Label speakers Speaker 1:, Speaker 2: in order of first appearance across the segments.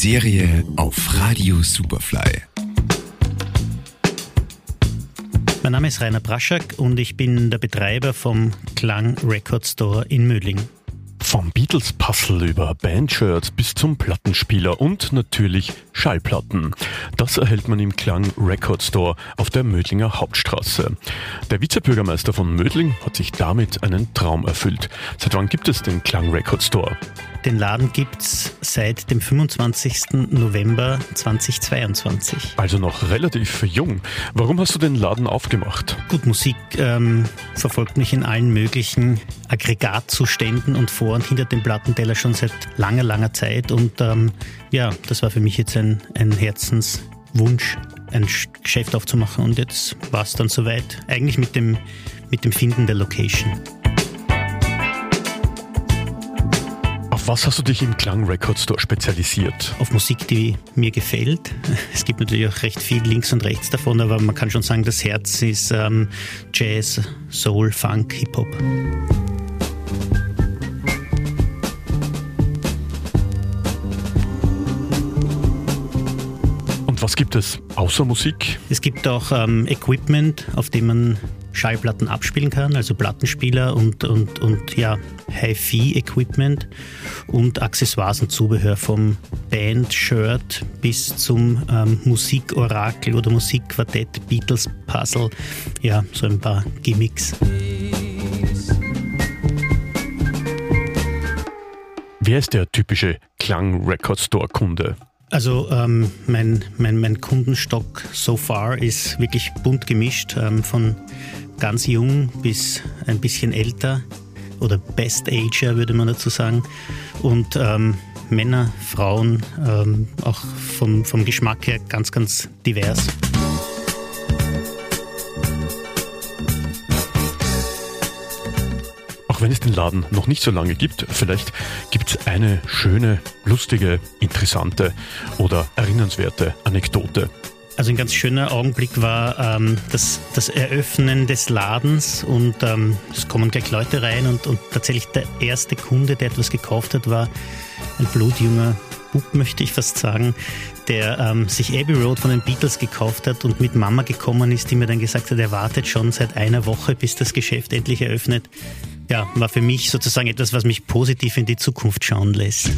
Speaker 1: Serie auf Radio Superfly.
Speaker 2: Mein Name ist Rainer Braschak und ich bin der Betreiber vom Klang Record Store in Mödling.
Speaker 3: Vom Beatles-Puzzle über Bandshirts bis zum Plattenspieler und natürlich Schallplatten. Das erhält man im Klang Record Store auf der Mödlinger Hauptstraße. Der Vizebürgermeister von Mödling hat sich damit einen Traum erfüllt. Seit wann gibt es den Klang Record Store?
Speaker 2: Den Laden gibt's seit dem 25. November 2022.
Speaker 3: Also noch relativ jung. Warum hast du den Laden aufgemacht?
Speaker 2: Gut, Musik ähm, verfolgt mich in allen möglichen Aggregatzuständen und vor und hinter dem Plattenteller schon seit langer, langer Zeit. Und ähm, ja, das war für mich jetzt ein, ein Herzenswunsch, ein Geschäft aufzumachen. Und jetzt war es dann soweit. Eigentlich mit dem, mit dem Finden der Location.
Speaker 3: Was hast du dich im Klang Record Store spezialisiert?
Speaker 2: Auf Musik, die mir gefällt. Es gibt natürlich auch recht viel links und rechts davon, aber man kann schon sagen, das Herz ist ähm, Jazz, Soul, Funk, Hip-Hop.
Speaker 3: Und was gibt es außer Musik?
Speaker 2: Es gibt auch ähm, Equipment, auf dem man Schallplatten abspielen kann, also Plattenspieler und, und, und ja, Hi-Fi-Equipment und Accessoires und Zubehör vom Band-Shirt bis zum ähm, Musikorakel oder Musikquartett, Beatles-Puzzle, ja, so ein paar Gimmicks.
Speaker 3: Wer ist der typische Klang Record Store Kunde?
Speaker 2: Also ähm, mein, mein, mein Kundenstock so far ist wirklich bunt gemischt, ähm, von ganz jung bis ein bisschen älter oder Best Ager würde man dazu sagen. Und ähm, Männer, Frauen, ähm, auch vom, vom Geschmack her ganz, ganz divers.
Speaker 3: Auch wenn es den Laden noch nicht so lange gibt, vielleicht gibt es eine schöne, lustige, interessante oder erinnernswerte Anekdote.
Speaker 2: Also ein ganz schöner Augenblick war ähm, das, das Eröffnen des Ladens und ähm, es kommen gleich Leute rein und, und tatsächlich der erste Kunde, der etwas gekauft hat, war ein blutjunger Bub, möchte ich fast sagen, der ähm, sich Abbey Road von den Beatles gekauft hat und mit Mama gekommen ist, die mir dann gesagt hat, er wartet schon seit einer Woche, bis das Geschäft endlich eröffnet. Ja, war für mich sozusagen etwas, was mich positiv in die Zukunft schauen lässt.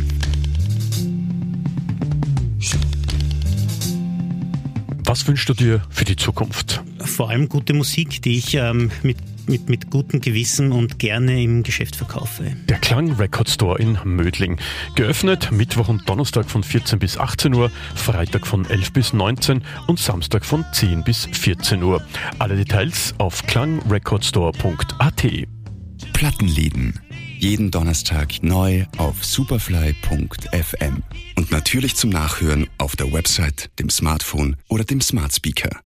Speaker 3: Was wünschst du dir für die Zukunft?
Speaker 2: Vor allem gute Musik, die ich ähm, mit mit, mit gutem Gewissen und gerne im Geschäft verkaufe.
Speaker 3: Der Klang Record Store in Mödling. Geöffnet Mittwoch und Donnerstag von 14 bis 18 Uhr, Freitag von 11 bis 19 und Samstag von 10 bis 14 Uhr. Alle Details auf klangrecordstore.at.
Speaker 1: Plattenlieden. Jeden Donnerstag neu auf superfly.fm. Und natürlich zum Nachhören auf der Website, dem Smartphone oder dem Smart Speaker.